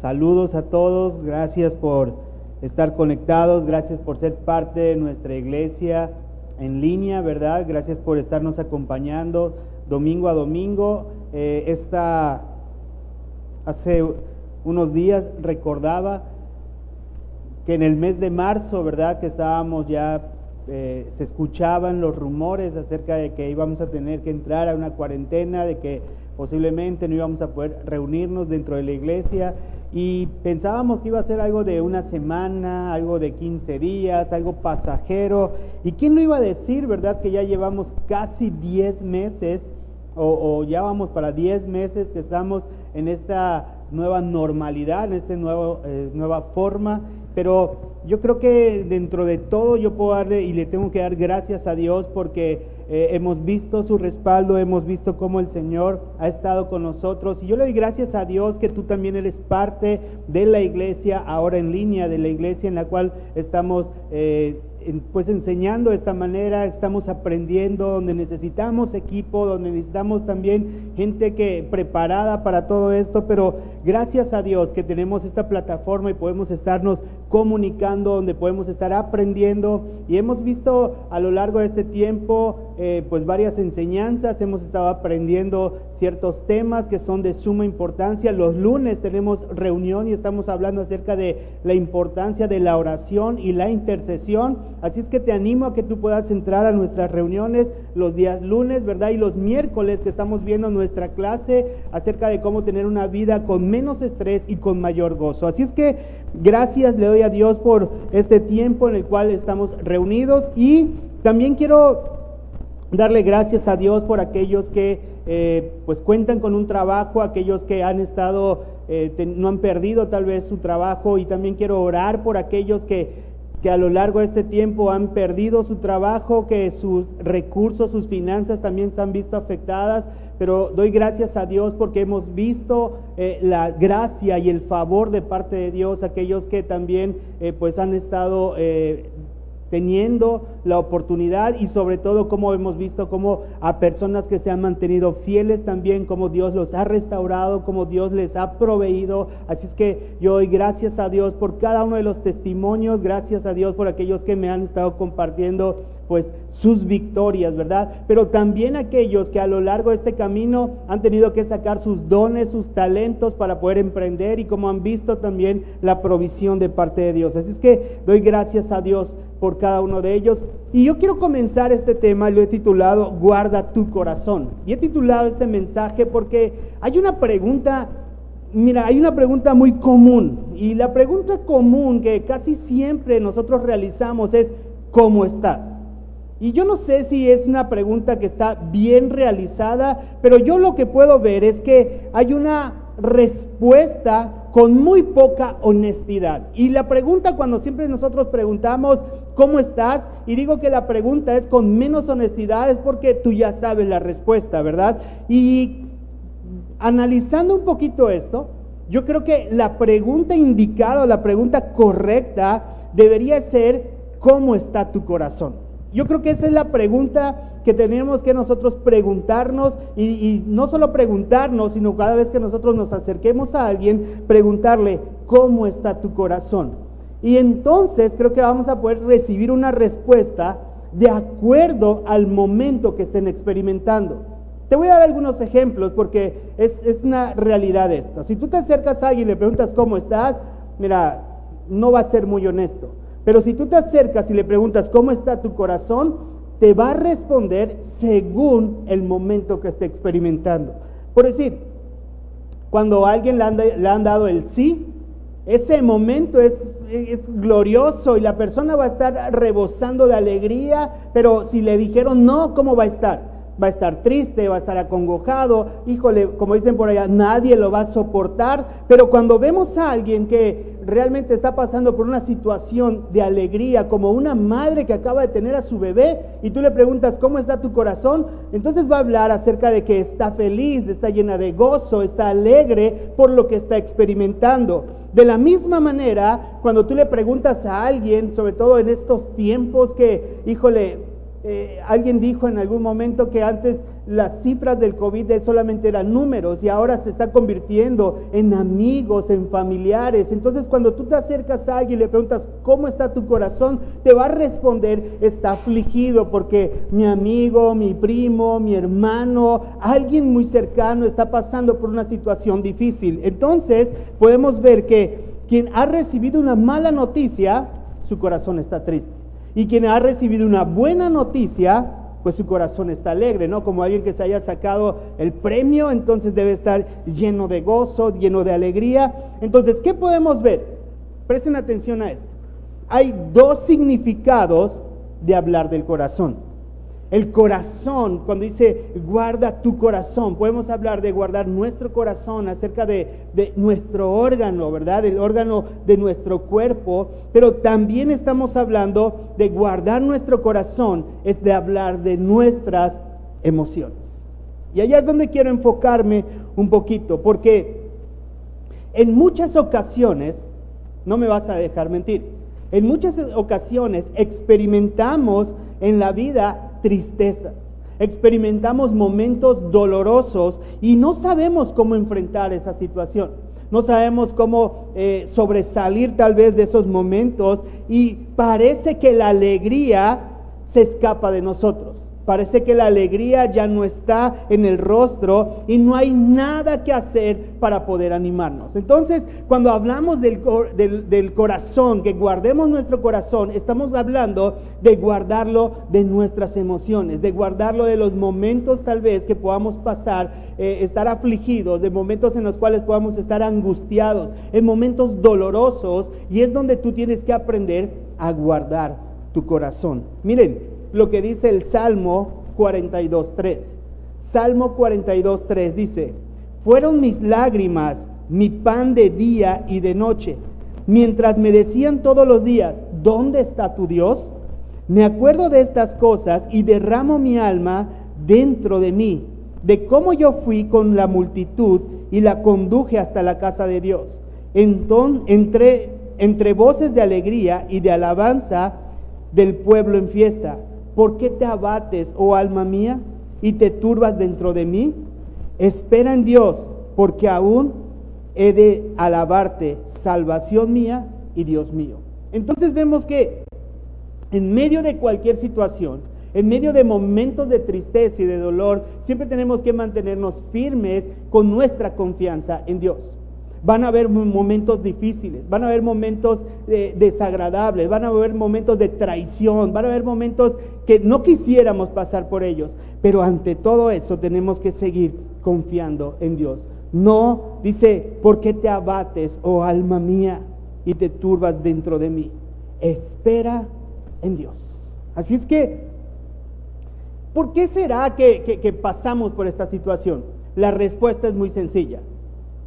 Saludos a todos, gracias por estar conectados, gracias por ser parte de nuestra iglesia en línea, ¿verdad? Gracias por estarnos acompañando domingo a domingo. Eh, esta, hace unos días recordaba que en el mes de marzo, ¿verdad? Que estábamos ya, eh, se escuchaban los rumores acerca de que íbamos a tener que entrar a una cuarentena, de que posiblemente no íbamos a poder reunirnos dentro de la iglesia y pensábamos que iba a ser algo de una semana, algo de 15 días, algo pasajero. ¿Y quién lo iba a decir, verdad? Que ya llevamos casi 10 meses o, ya vamos para 10 meses que estamos en esta nueva normalidad, en esta eh, nueva forma. Pero yo creo que dentro de todo yo puedo darle y le tengo que dar gracias a Dios porque eh, hemos visto su respaldo, hemos visto cómo el Señor ha estado con nosotros. Y yo le doy gracias a Dios que tú también eres parte de la iglesia, ahora en línea, de la iglesia en la cual estamos eh, pues enseñando de esta manera, estamos aprendiendo, donde necesitamos equipo, donde necesitamos también gente que preparada para todo esto, pero gracias a Dios que tenemos esta plataforma y podemos estarnos comunicando, donde podemos estar aprendiendo y hemos visto a lo largo de este tiempo eh, pues varias enseñanzas, hemos estado aprendiendo ciertos temas que son de suma importancia. Los lunes tenemos reunión y estamos hablando acerca de la importancia de la oración y la intercesión. Así es que te animo a que tú puedas entrar a nuestras reuniones los días lunes, ¿verdad? Y los miércoles que estamos viendo nuestra clase acerca de cómo tener una vida con menos estrés y con mayor gozo. Así es que gracias le doy a Dios por este tiempo en el cual estamos reunidos y también quiero darle gracias a Dios por aquellos que eh, pues cuentan con un trabajo, aquellos que han estado, eh, no han perdido tal vez su trabajo y también quiero orar por aquellos que, que a lo largo de este tiempo han perdido su trabajo, que sus recursos, sus finanzas también se han visto afectadas, pero doy gracias a Dios porque hemos visto eh, la gracia y el favor de parte de Dios, aquellos que también pues han estado teniendo la oportunidad y sobre todo como hemos visto como a personas que se han mantenido fieles también, como Dios los ha restaurado, como Dios les ha proveído. Así es que yo doy gracias a Dios por cada uno de los testimonios, gracias a Dios por aquellos que me han estado compartiendo pues sus victorias, ¿verdad? Pero también aquellos que a lo largo de este camino han tenido que sacar sus dones, sus talentos para poder emprender y como han visto también la provisión de parte de Dios. Así es que doy gracias a Dios por cada uno de ellos. Y yo quiero comenzar este tema, lo he titulado Guarda tu corazón. Y he titulado este mensaje porque hay una pregunta Mira, hay una pregunta muy común y la pregunta común que casi siempre nosotros realizamos es, ¿cómo estás? Y yo no sé si es una pregunta que está bien realizada, pero yo lo que puedo ver es que hay una respuesta con muy poca honestidad. Y la pregunta cuando siempre nosotros preguntamos, ¿cómo estás? Y digo que la pregunta es con menos honestidad, es porque tú ya sabes la respuesta, ¿verdad? Y analizando un poquito esto, yo creo que la pregunta indicada o la pregunta correcta debería ser, ¿cómo está tu corazón? Yo creo que esa es la pregunta que tenemos que nosotros preguntarnos y, no solo preguntarnos, sino cada vez que nosotros nos acerquemos a alguien, preguntarle, ¿cómo está tu corazón? Y entonces creo que vamos a poder recibir una respuesta de acuerdo al momento que estén experimentando. Te voy a dar algunos ejemplos porque es, es una realidad esto. Si tú te acercas a alguien y le preguntas cómo estás, mira, no va a ser muy honesto. Pero si tú te acercas y le preguntas cómo está tu corazón, te va a responder según el momento que esté experimentando. Por decir, cuando a alguien le han, dado el sí, ese momento es, es, glorioso y la persona va a estar rebosando de alegría, pero si le dijeron no, ¿cómo va a estar? Va a estar triste, va a estar acongojado, híjole, como dicen por allá, nadie lo va a soportar, pero cuando vemos a alguien que realmente está pasando por una situación de alegría, como una madre que acaba de tener a su bebé, y tú le preguntas, ¿cómo está tu corazón? Entonces va a hablar acerca de que está feliz, está llena de gozo, está alegre por lo que está experimentando. De la misma manera, cuando tú le preguntas a alguien, sobre todo en estos tiempos que, híjole, eh, alguien dijo en algún momento que antes las cifras del COVID solamente eran números y ahora se está convirtiendo en amigos, en familiares. Entonces cuando tú te acercas a alguien y le preguntas, ¿cómo está tu corazón? Te va a responder, está afligido porque mi amigo, mi primo, mi hermano, alguien muy cercano está pasando por una situación difícil. Entonces podemos ver que quien ha recibido una mala noticia, su corazón está triste. Y quien ha recibido una buena noticia, pues su corazón está alegre, ¿no? Como alguien que se haya sacado el premio, entonces debe estar lleno de gozo, lleno de alegría. Entonces, ¿qué podemos ver? Presten atención a esto. Hay dos significados de hablar del corazón. El corazón, cuando dice guarda tu corazón, podemos hablar de guardar nuestro corazón acerca de, nuestro órgano, ¿verdad? El órgano de nuestro cuerpo, pero también estamos hablando de guardar nuestro corazón, es de hablar de nuestras emociones. Y allá es donde quiero enfocarme un poquito, porque en muchas ocasiones, no me vas a dejar mentir, en muchas ocasiones experimentamos en la vida tristezas, experimentamos momentos dolorosos y no sabemos cómo enfrentar esa situación. No sabemos cómo eh, sobresalir tal vez de esos momentos y parece que la alegría se escapa de nosotros. Parece que la alegría ya no está en el rostro y no hay nada que hacer para poder animarnos. Entonces, cuando hablamos del, del, corazón, que guardemos nuestro corazón, estamos hablando de guardarlo de nuestras emociones, de guardarlo de los momentos tal vez que podamos pasar, eh, estar afligidos, de momentos en los cuales podamos estar angustiados, en momentos dolorosos, y es donde tú tienes que aprender a guardar tu corazón. Miren, lo que dice el Salmo 42.3. Salmo 42.3 dice, fueron mis lágrimas mi pan de día y de noche, mientras me decían todos los días, ¿dónde está tu Dios? Me acuerdo de estas cosas y derramo mi alma dentro de mí, de cómo yo fui con la multitud y la conduje hasta la casa de Dios. Entonces, entre, entre voces de alegría y de alabanza del pueblo en fiesta ¿Por qué te abates, oh alma mía, y te turbas dentro de mí? Espera en Dios, porque aún he de alabarte, salvación mía y Dios mío. Entonces vemos que en medio de cualquier situación, en medio de momentos de tristeza y de dolor, siempre tenemos que mantenernos firmes con nuestra confianza en Dios. Van a haber momentos difíciles, van a haber momentos desagradables, van a haber momentos de traición, van a haber momentos que no quisiéramos pasar por ellos. Pero ante todo eso tenemos que seguir confiando en Dios. No, dice, ¿por qué te abates, oh alma mía, y te turbas dentro de mí? Espera en Dios. Así es que, ¿por qué será que pasamos por esta situación? La respuesta es muy sencilla.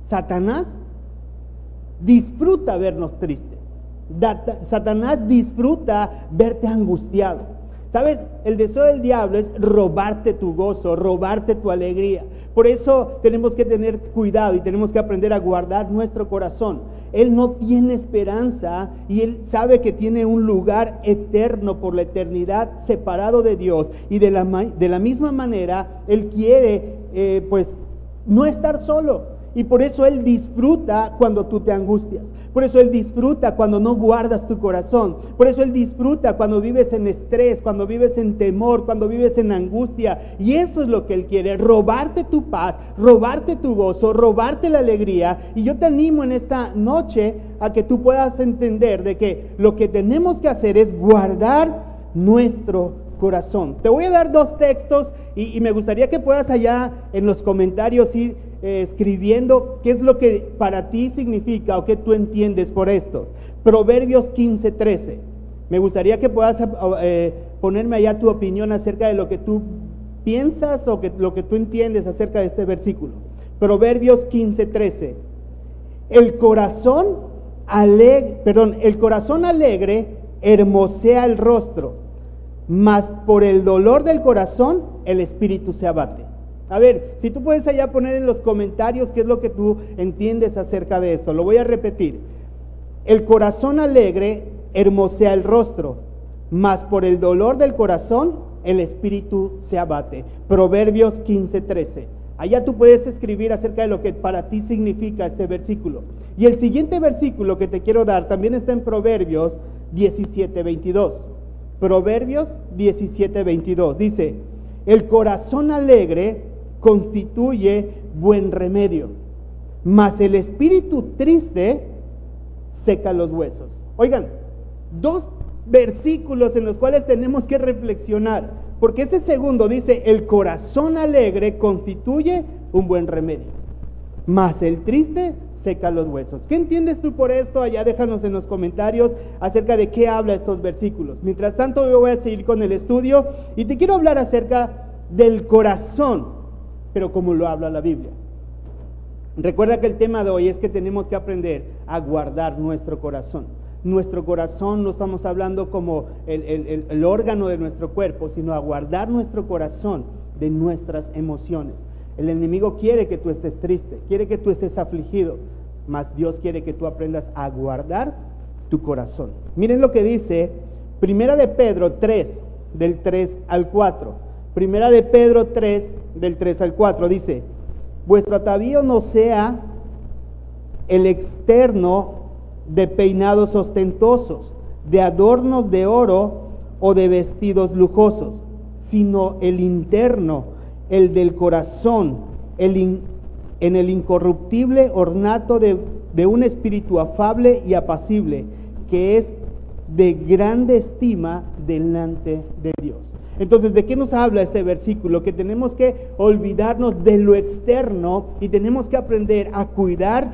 Satanás disfruta vernos tristes. Satanás disfruta verte angustiado. ¿Sabes? El deseo del diablo es robarte tu gozo, robarte tu alegría. Por eso tenemos que tener cuidado y tenemos que aprender a guardar nuestro corazón. Él no tiene esperanza y él sabe que tiene un lugar eterno por la eternidad separado de Dios. Y de la, de la misma manera, él quiere eh, pues no estar solo. Y por eso Él disfruta cuando tú te angustias. Por eso Él disfruta cuando no guardas tu corazón. Por eso Él disfruta cuando vives en estrés, cuando vives en temor, cuando vives en angustia. Y eso es lo que Él quiere, robarte tu paz, robarte tu gozo, robarte la alegría. Y yo te animo en esta noche a que tú puedas entender de que lo que tenemos que hacer es guardar nuestro corazón. Te voy a dar dos textos y, me gustaría que puedas allá en los comentarios ir eh, escribiendo qué es lo que para ti significa o qué tú entiendes por estos. Proverbios 15, 13. Me gustaría que puedas eh, ponerme allá tu opinión acerca de lo que tú piensas o lo que tú entiendes acerca de este versículo. Proverbios 15, 13. El corazón alegre, perdón, el corazón alegre hermosea el rostro mas por el dolor del corazón el espíritu se abate. A ver, si tú puedes allá poner en los comentarios qué es lo que tú entiendes acerca de esto, lo voy a repetir. El corazón alegre hermosea el rostro, mas por el dolor del corazón el espíritu se abate. Proverbios 15:13. Allá tú puedes escribir acerca de lo que para ti significa este versículo. Y el siguiente versículo que te quiero dar también está en Proverbios 17:22. Proverbios 17:22 dice, el corazón alegre constituye buen remedio, mas el espíritu triste seca los huesos. Oigan, dos versículos en los cuales tenemos que reflexionar, porque este segundo dice, el corazón alegre constituye un buen remedio, mas el triste seca los huesos. ¿Qué entiendes tú por esto? Allá déjanos en los comentarios acerca de qué habla estos versículos. Mientras tanto, yo voy a seguir con el estudio y te quiero hablar acerca del corazón, pero como lo habla la Biblia. Recuerda que el tema de hoy es que tenemos que aprender a guardar nuestro corazón. Nuestro corazón no estamos hablando como el, órgano de nuestro cuerpo, sino a guardar nuestro corazón de nuestras emociones. El enemigo quiere que tú estés triste, quiere que tú estés afligido, mas Dios quiere que tú aprendas a guardar tu corazón. Miren lo que dice Primera de Pedro 3, del 3 al 4. Primera de Pedro 3, del 3 al 4, dice, vuestro atavío no sea el externo de peinados ostentosos, de adornos de oro o de vestidos lujosos, sino el interno el del corazón, el en el incorruptible ornato de, de un espíritu afable y apacible, que es de grande estima delante de Dios. Entonces, ¿de qué nos habla este versículo? Que tenemos que olvidarnos de lo externo y tenemos que aprender a cuidar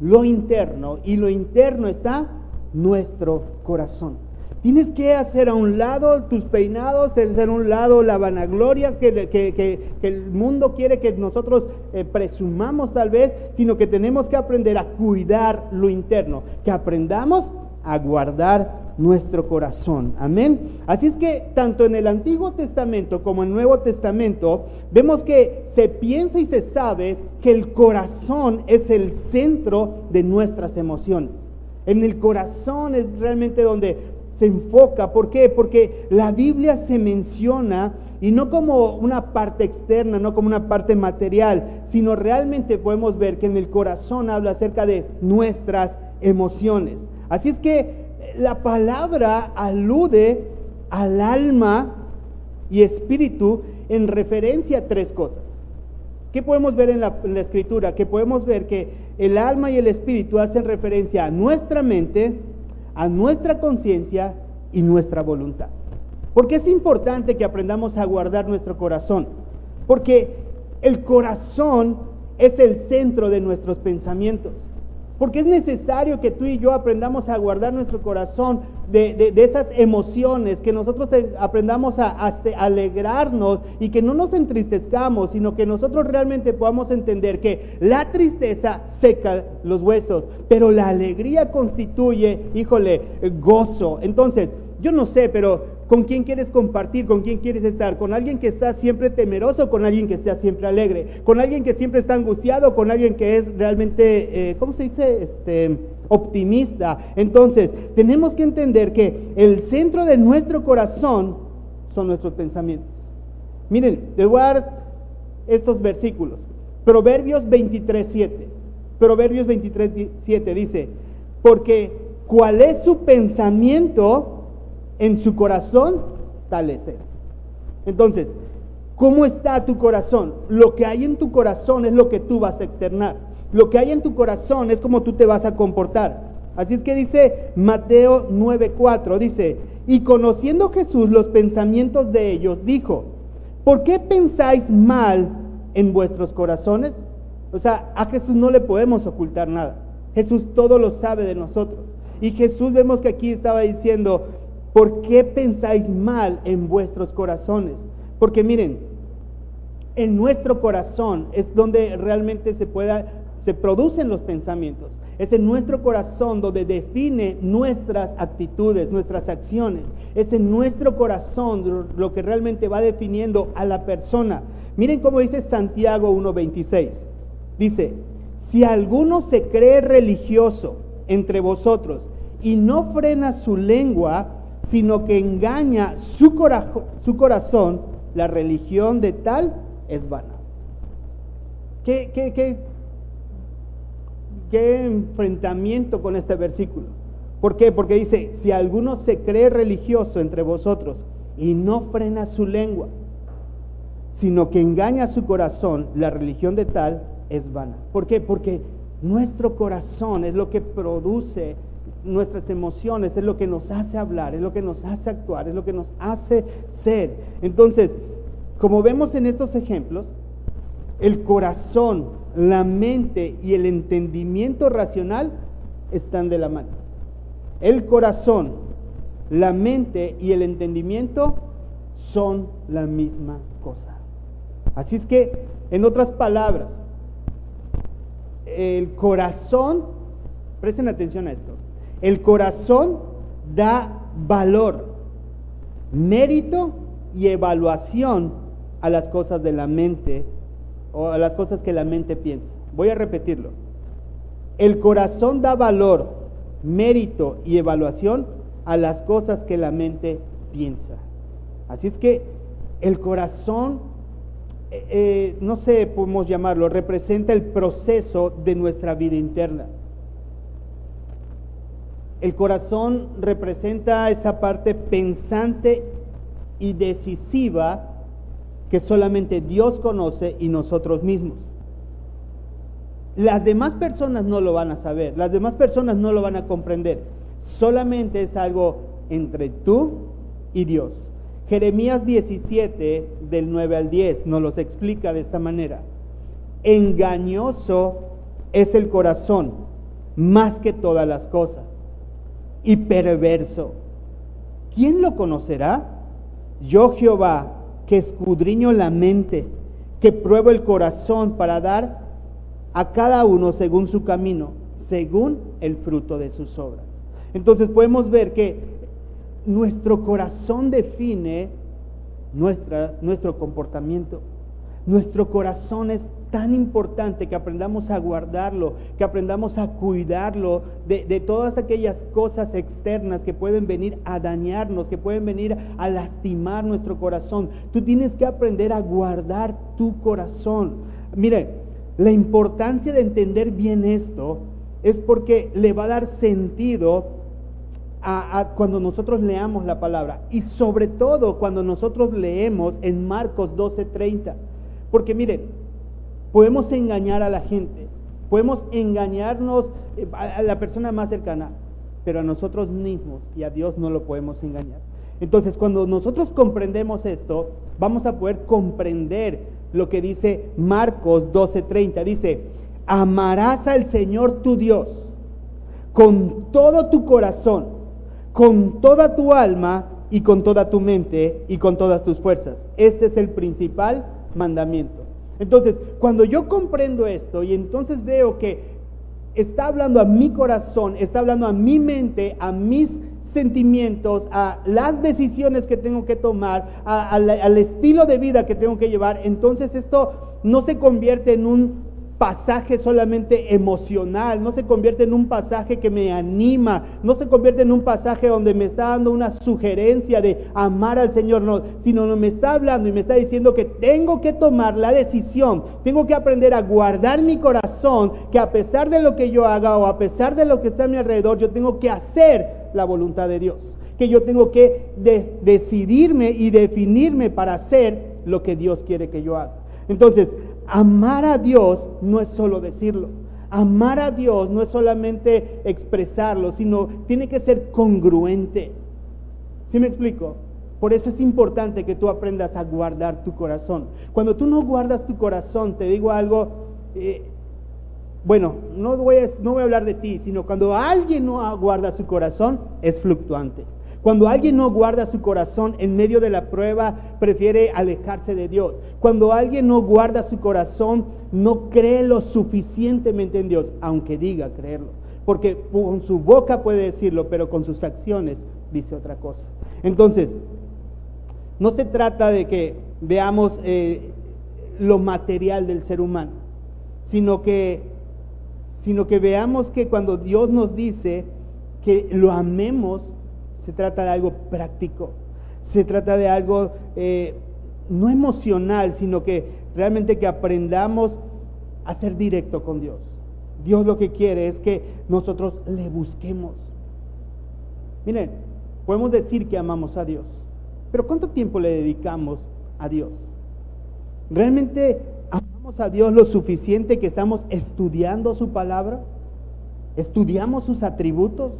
lo interno. Y lo interno está nuestro corazón. Tienes que hacer a un lado tus peinados, hacer a un lado la vanagloria que, el mundo quiere que nosotros eh, presumamos tal vez, sino que tenemos que aprender a cuidar lo interno, que aprendamos a guardar nuestro corazón. Amén. Así es que tanto en el Antiguo Testamento como en el Nuevo Testamento vemos que se piensa y se sabe que el corazón es el centro de nuestras emociones. En el corazón es realmente donde se enfoca. ¿Por qué? Porque la Biblia se menciona y no como una parte externa, no como una parte material, sino realmente podemos ver que en el corazón habla acerca de nuestras emociones. Así es que la palabra alude al alma y espíritu en referencia a tres cosas. ¿Qué podemos ver en la, escritura? Que podemos ver que el alma y el espíritu hacen referencia a nuestra mente, a nuestra conciencia y nuestra voluntad. Porque es importante que aprendamos a guardar nuestro corazón, porque el corazón es el centro de nuestros pensamientos. Porque es necesario que tú y yo aprendamos a guardar nuestro corazón de, esas emociones, que nosotros aprendamos a, a, alegrarnos y que no nos entristezcamos, sino que nosotros realmente podamos entender que la tristeza seca los huesos, pero la alegría constituye, híjole, gozo. Entonces, yo no sé, pero ¿Con quién quieres compartir? ¿Con quién quieres estar? ¿Con alguien que está siempre temeroso? ¿Con alguien que está siempre alegre? ¿Con alguien que siempre está angustiado? ¿Con alguien que es realmente, eh, ¿cómo se dice? Este, optimista. Entonces, tenemos que entender que el centro de nuestro corazón son nuestros pensamientos. Miren, les voy a dar estos versículos. Proverbios 23, 7. Proverbios 23, 7 dice, porque cuál es su pensamiento, en su corazón, tal es él. Entonces, ¿cómo está tu corazón? Lo que hay en tu corazón es lo que tú vas a externar. Lo que hay en tu corazón es como tú te vas a comportar. Así es que dice Mateo 9:4, dice, y conociendo Jesús los pensamientos de ellos, dijo, ¿por qué pensáis mal en vuestros corazones? O sea, a Jesús no le podemos ocultar nada. Jesús todo lo sabe de nosotros. Y Jesús vemos que aquí estaba diciendo, ¿Por qué pensáis mal en vuestros corazones? Porque miren, en nuestro corazón es donde realmente se, producen los pensamientos. Es en nuestro corazón donde define nuestras actitudes, nuestras acciones. Es en nuestro corazón lo que realmente va definiendo a la persona. Miren cómo dice Santiago 1.26. Dice, si alguno se cree religioso entre vosotros y no frena su lengua, sino que engaña su, su corazón, la religión de tal es vana. ¿Qué, qué, qué, qué enfrentamiento con este versículo? ¿Por qué? Porque dice, si alguno se cree religioso entre vosotros y no frena su lengua, sino que engaña su corazón, la religión de tal es vana. ¿Por qué? Porque nuestro corazón es lo que produce nuestras emociones, es lo que nos hace hablar, es lo que nos hace actuar, es lo que nos hace ser. Entonces, como vemos en estos ejemplos, el corazón, la mente y el entendimiento racional están de la mano. El corazón, la mente y el entendimiento son la misma cosa. Así es que, en otras palabras, el corazón, presten atención a esto, el corazón da valor, mérito y evaluación a las cosas de la mente o a las cosas que la mente piensa. Voy a repetirlo. El corazón da valor, mérito y evaluación a las cosas que la mente piensa. Así es que el corazón eh, eh, no sé, podemos llamarlo, representa el proceso de nuestra vida interna. El corazón representa esa parte pensante y decisiva que solamente Dios conoce y nosotros mismos. Las demás personas no lo van a saber, las demás personas no lo van a comprender. Solamente es algo entre tú y Dios. Jeremías 17, del 9 al 10, nos los explica de esta manera. Engañoso es el corazón más que todas las cosas y perverso. ¿Quién lo conocerá? Yo Jehová, que escudriño la mente, que pruebo el corazón para dar a cada uno según su camino, según el fruto de sus obras. Entonces podemos ver que nuestro corazón define nuestra, nuestro comportamiento. Nuestro corazón es tan importante que aprendamos a guardarlo, que aprendamos a cuidarlo de, de, todas aquellas cosas externas que pueden venir a dañarnos, que pueden venir a lastimar nuestro corazón. Tú tienes que aprender a guardar tu corazón. Mire, la importancia de entender bien esto es porque le va a dar sentido cuando nosotros leamos la palabra y sobre todo cuando nosotros leemos en Marcos 12:30. Porque miren, podemos engañar a la gente, podemos engañarnos eh, a la persona más cercana, pero a nosotros mismos y a Dios no lo podemos engañar. Entonces, cuando nosotros comprendemos esto, vamos a poder comprender lo que dice Marcos 12:30. Dice, amarás al Señor tu Dios con todo tu corazón con toda tu alma y con toda tu mente y con todas tus fuerzas. Este es el principal mandamiento. Entonces, cuando yo comprendo esto y entonces veo que está hablando a mi corazón, está hablando a mi mente, a mis sentimientos, a las decisiones que tengo que tomar, al estilo de vida que tengo que llevar, entonces esto no se convierte en un pasaje solamente emocional, no se convierte en un pasaje que me anima, no se convierte en un pasaje donde me está dando una sugerencia de amar al Señor, no, sino me está hablando y me está diciendo que tengo que tomar la decisión, tengo que aprender a guardar mi corazón, que a pesar de lo que yo haga o a pesar de lo que está a mi alrededor, yo tengo que hacer la voluntad de Dios, que yo tengo que decidirme y definirme para hacer lo que Dios quiere que yo haga. Entonces, amar a Dios no es solo decirlo. Amar a Dios no es solamente expresarlo, sino tiene que ser congruente. ¿Sí me explico? Por eso es importante que tú aprendas a guardar tu corazón. Cuando tú no guardas tu corazón, te digo algo, eh, bueno, no voy, a, no voy a hablar de ti, sino cuando alguien no guarda su corazón, es fluctuante. Cuando alguien no guarda su corazón en medio de la prueba, prefiere alejarse de Dios. Cuando alguien no guarda su corazón, no cree lo suficientemente en Dios, aunque diga creerlo. Porque con su boca puede decirlo, pero con sus acciones dice otra cosa. Entonces, no se trata de que veamos eh, lo material del ser humano, sino que, sino que veamos que cuando Dios nos dice que lo amemos, se trata de algo práctico, se trata de algo eh, no emocional, sino que realmente que aprendamos a ser directo con Dios. Dios lo que quiere es que nosotros le busquemos. Miren, podemos decir que amamos a Dios, pero ¿cuánto tiempo le dedicamos a Dios? ¿Realmente amamos a Dios lo suficiente que estamos estudiando su palabra? ¿Estudiamos sus atributos?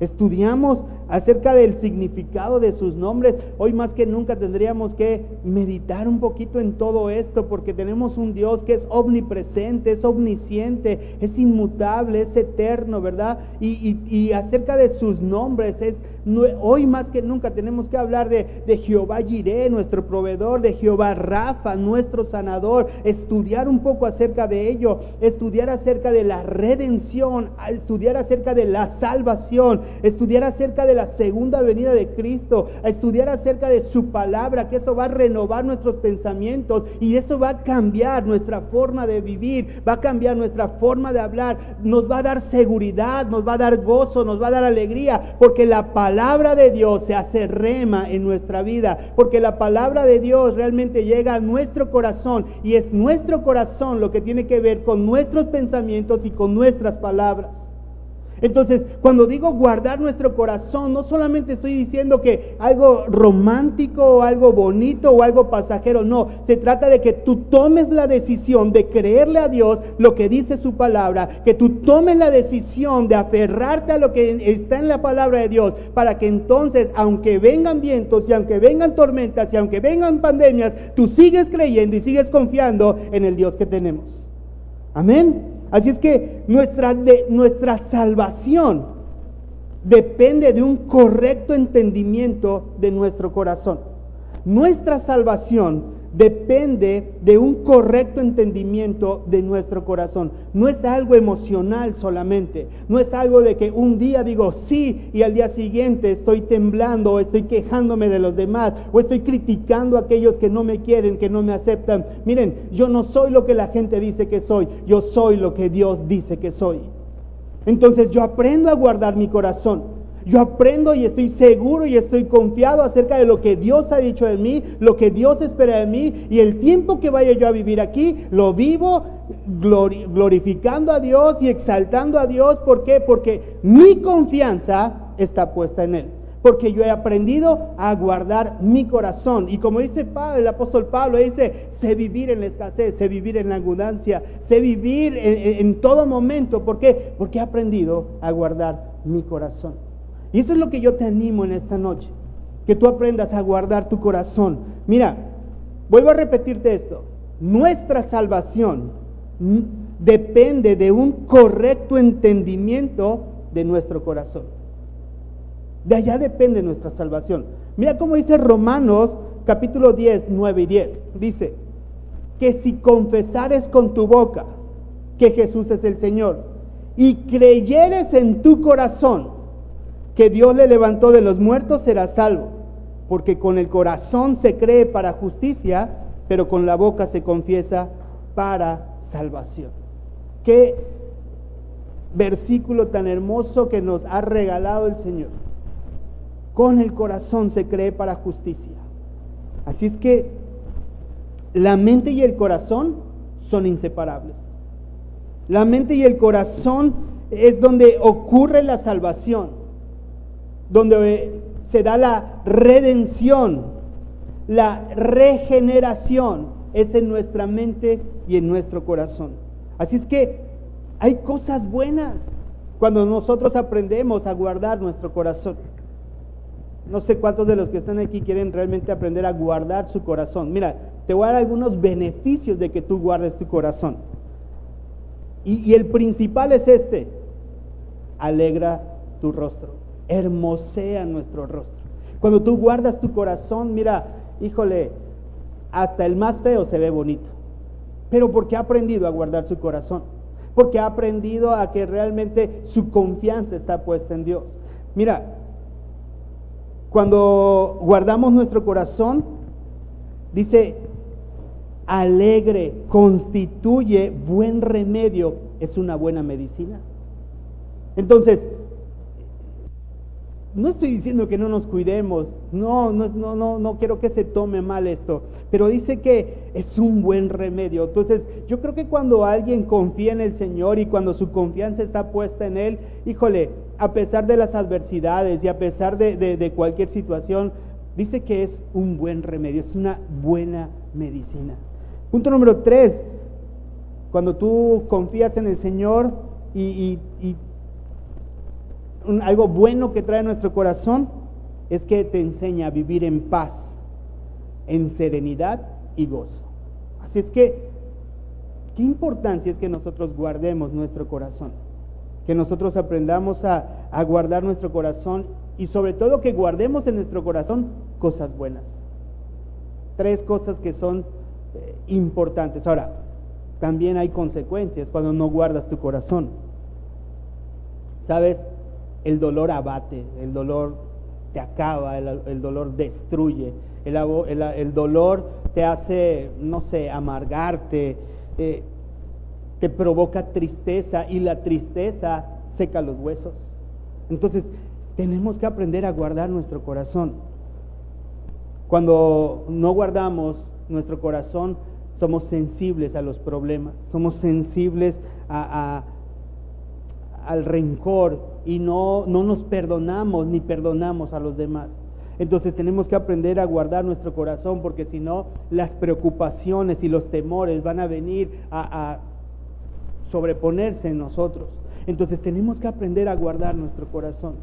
Estudiamos acerca del significado de sus nombres. Hoy más que nunca tendríamos que meditar un poquito en todo esto porque tenemos un Dios que es omnipresente, es omnisciente, es inmutable, es eterno, ¿verdad? Y, acerca de sus nombres, es, hoy más que nunca tenemos que hablar de, de Jehová Jireh, nuestro proveedor, de Jehová Rafa, nuestro sanador, estudiar un poco acerca de ello, estudiar acerca de la redención, estudiar acerca de la salvación, estudiar acerca de la segunda venida de Cristo, a estudiar acerca de su palabra, que eso va a renovar nuestros pensamientos y eso va a cambiar nuestra forma de vivir, va a cambiar nuestra forma de hablar, nos va a dar seguridad, nos va a dar gozo, nos va a dar alegría, porque la palabra de Dios se hace rema en nuestra vida, porque la palabra de Dios realmente llega a nuestro corazón y es nuestro corazón lo que tiene que ver con nuestros pensamientos y con nuestras palabras. Entonces, cuando digo guardar nuestro corazón, no solamente estoy diciendo que algo romántico o algo bonito o algo pasajero, no, se trata de que tú tomes la decisión de creerle a Dios lo que dice su palabra, que tú tomes la decisión de aferrarte a lo que está en la palabra de Dios, para que entonces, aunque vengan vientos y aunque vengan tormentas y aunque vengan pandemias, tú sigues creyendo y sigues confiando en el Dios que tenemos. Amén. Así es que nuestra, nuestra salvación depende de un correcto entendimiento de nuestro corazón. Nuestra salvación depende de un correcto entendimiento de nuestro corazón. No es algo emocional solamente, no es algo de que un día digo sí y al día siguiente estoy temblando o estoy quejándome de los demás o estoy criticando a aquellos que no me quieren, que no me aceptan. Miren, yo no soy lo que la gente dice que soy, yo soy lo que Dios dice que soy. Entonces yo aprendo a guardar mi corazón. Yo aprendo y estoy seguro y estoy confiado acerca de lo que Dios ha dicho de mí, lo que Dios espera de mí y el tiempo que vaya yo a vivir aquí, lo vivo glorificando a Dios y exaltando a Dios. ¿Por qué? Porque mi confianza está puesta en Él porque yo he aprendido a guardar mi corazón. Y como dice el apóstol Pablo, dice, sé vivir en la escasez, sé vivir en la abundancia, sé vivir en, en todo momento. ¿Por qué? Porque he aprendido a guardar mi corazón. Y eso es lo que yo te animo en esta noche, que tú aprendas a guardar tu corazón. Mira, vuelvo a repetirte esto, nuestra salvación depende de un correcto entendimiento de nuestro corazón. De allá depende nuestra salvación. Mira cómo dice Romanos capítulo 10, 9 y 10. Dice que si confesares con tu boca que Jesús es el Señor y creyeres en tu corazón que Dios le levantó de los muertos, será salvo, porque con el corazón se cree para justicia, pero con la boca se confiesa para salvación. Qué versículo tan hermoso que nos ha regalado el Señor. Con el corazón se cree para justicia. Así es que la mente y el corazón son inseparables. La mente y el corazón es donde ocurre la salvación donde se da la redención, la regeneración, es en nuestra mente y en nuestro corazón. Así es que hay cosas buenas cuando nosotros aprendemos a guardar nuestro corazón. No sé cuántos de los que están aquí quieren realmente aprender a guardar su corazón. Mira, te voy a dar algunos beneficios de que tú guardes tu corazón. Y, el principal es este, alegra tu rostro hermosea nuestro rostro. Cuando tú guardas tu corazón, mira, híjole, hasta el más feo se ve bonito. Pero porque ha aprendido a guardar su corazón. Porque ha aprendido a que realmente su confianza está puesta en Dios. Mira, cuando guardamos nuestro corazón, dice, alegre, constituye buen remedio, es una buena medicina. Entonces, no estoy diciendo que no nos cuidemos, no, no, no, no, no quiero que se tome mal esto, pero dice que es un buen remedio. Entonces, yo creo que cuando alguien confía en el Señor y cuando su confianza está puesta en Él, híjole, a pesar de las adversidades y a pesar de, de cualquier situación, dice que es un buen remedio, es una buena medicina. Punto número tres, cuando tú confías en el Señor y, algo bueno que trae nuestro corazón es que te enseña a vivir en paz, en serenidad y gozo. Así es que, qué importancia es que nosotros guardemos nuestro corazón, que nosotros aprendamos a, guardar nuestro corazón y sobre todo que guardemos en nuestro corazón cosas buenas. Tres cosas que son eh, importantes. Ahora, también hay consecuencias cuando no guardas tu corazón. ¿Sabes? El dolor abate, el dolor te acaba, el, dolor destruye, el, dolor te hace, no sé, amargarte, eh, te provoca tristeza y la tristeza seca los huesos. Entonces, tenemos que aprender a guardar nuestro corazón. Cuando no guardamos nuestro corazón, somos sensibles a los problemas, somos sensibles a, al rencor y no, no nos perdonamos ni perdonamos a los demás. Entonces tenemos que aprender a guardar nuestro corazón porque si no, las preocupaciones y los temores van a venir a, a sobreponerse en nosotros. Entonces tenemos que aprender a guardar nuestro corazón.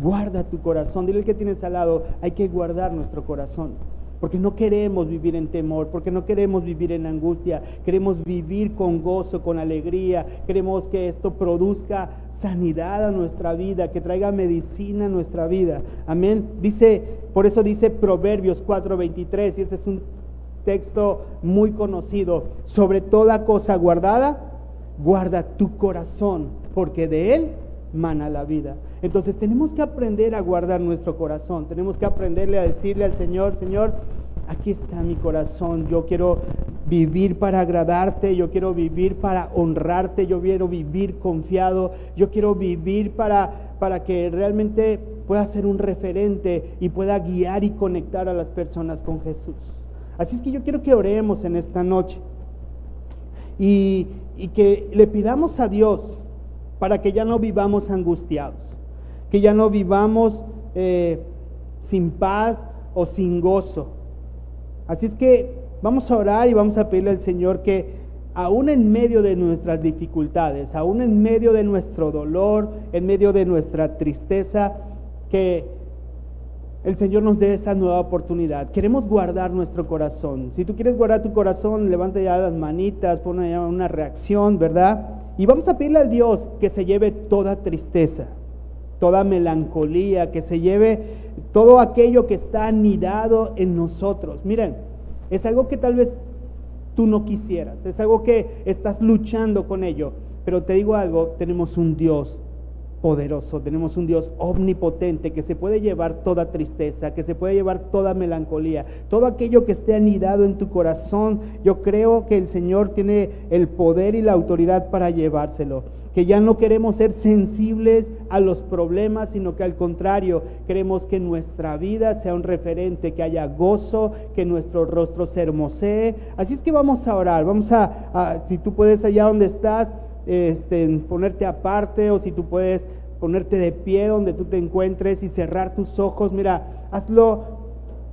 Guarda tu corazón. Dile al que tienes al lado, hay que guardar nuestro corazón. Porque no queremos vivir en temor, porque no queremos vivir en angustia, queremos vivir con gozo, con alegría, queremos que esto produzca sanidad a nuestra vida, que traiga medicina a nuestra vida. Amén. Dice, por eso dice Proverbios 4:23, y este es un texto muy conocido, sobre toda cosa guardada, guarda tu corazón, porque de él mana la vida. Entonces tenemos que aprender a guardar nuestro corazón, tenemos que aprenderle a decirle al Señor, Señor, aquí está mi corazón, yo quiero vivir para agradarte, yo quiero vivir para honrarte, yo quiero vivir confiado, yo quiero vivir para, para que realmente pueda ser un referente y pueda guiar y conectar a las personas con Jesús. Así es que yo quiero que oremos en esta noche. Y, y que le pidamos a Dios para que ya no vivamos angustiados, que ya no vivamos eh, sin paz o sin gozo. Así es que vamos a orar y vamos a pedirle al Señor que aún en medio de nuestras dificultades, aún en medio de nuestro dolor, en medio de nuestra tristeza, que el Señor nos dé esa nueva oportunidad. Queremos guardar nuestro corazón. Si tú quieres guardar tu corazón, levanta ya las manitas, pon una reacción, ¿verdad? Y vamos a pedirle al Dios que se lleve toda tristeza, toda melancolía, que se lleve todo aquello que está anidado en nosotros. Miren, es algo que tal vez tú no quisieras, es algo que estás luchando con ello, pero te digo algo, tenemos un Dios poderoso, tenemos un Dios omnipotente que se puede llevar toda tristeza, que se puede llevar toda melancolía, todo aquello que esté anidado en tu corazón. Yo creo que el Señor tiene el poder y la autoridad para llevárselo. Que ya no queremos ser sensibles a los problemas, sino que al contrario, queremos que nuestra vida sea un referente, que haya gozo, que nuestro rostro se hermosee. Así es que vamos a orar, vamos a, a si tú puedes allá donde estás, este, ponerte aparte o si tú puedes ponerte de pie donde tú te encuentres y cerrar tus ojos. Mira, hazlo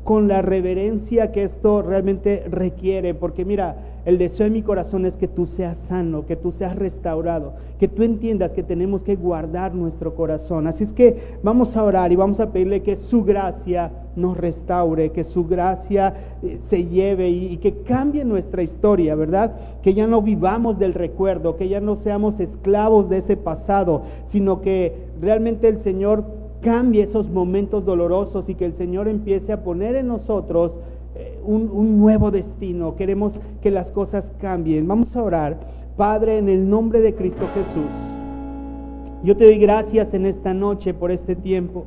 con la reverencia que esto realmente requiere, porque mira, el deseo de mi corazón es que tú seas sano, que tú seas restaurado, que tú entiendas que tenemos que guardar nuestro corazón. Así es que vamos a orar y vamos a pedirle que su gracia nos restaure, que su gracia eh, se lleve y, y, que cambie nuestra historia, ¿verdad? Que ya no vivamos del recuerdo, que ya no seamos esclavos de ese pasado, sino que realmente el Señor cambie esos momentos dolorosos y que el Señor empiece a poner en nosotros eh, un, nuevo destino. Queremos que las cosas cambien. Vamos a orar. Padre, en el nombre de Cristo Jesús, yo te doy gracias en esta noche por este tiempo.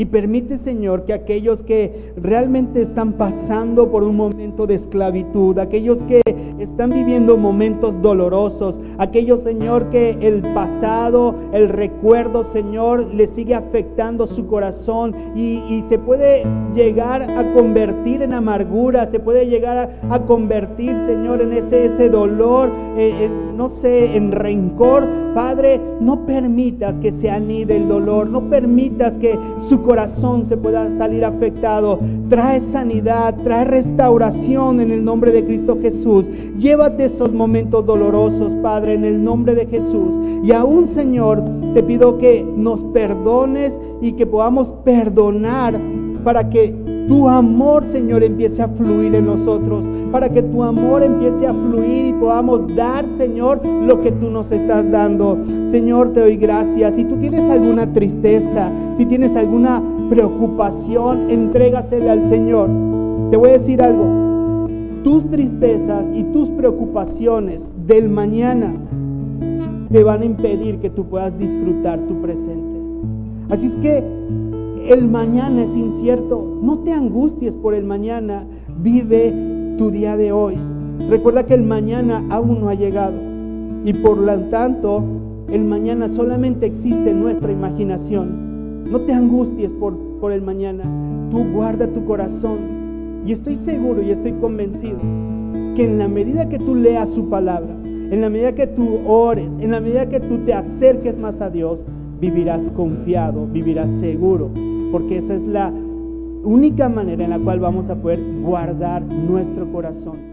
Y permite, Señor, que aquellos que realmente están pasando por un momento de esclavitud, aquellos que están viviendo momentos dolorosos, aquellos, Señor, que el pasado, el recuerdo, Señor, le sigue afectando su corazón y, se puede llegar a convertir en amargura, se puede llegar a, convertir, Señor, en ese, ese dolor, no sé, en rencor. Padre, no permitas que se anide el dolor, no permitas que su corazón se pueda salir afectado. Trae sanidad, trae restauración en el nombre de Cristo Jesús. Llévate esos momentos dolorosos, Padre, en el nombre de Jesús. Y aún, Señor, te pido que nos perdones y que podamos perdonar para que tu amor, Señor, empiece a fluir en nosotros, para que tu amor empiece a fluir y podamos dar, Señor, lo que tú nos estás dando. Señor, te doy gracias. Si tú tienes alguna tristeza, si tienes alguna preocupación, entrégasele al Señor. Te voy a decir algo. Tus tristezas y tus preocupaciones del mañana te van a impedir que tú puedas disfrutar tu presente. Así es que el mañana es incierto. No te angusties por el mañana. Vive tu día de hoy. Recuerda que el mañana aún no ha llegado. Y por lo tanto, el mañana solamente existe en nuestra imaginación. No te angusties por, por el mañana. Tú guarda tu corazón. Y estoy seguro y estoy convencido que en la medida que tú leas su palabra, en la medida que tú ores, en la medida que tú te acerques más a Dios, vivirás confiado, vivirás seguro, porque esa es la única manera en la cual vamos a poder guardar nuestro corazón.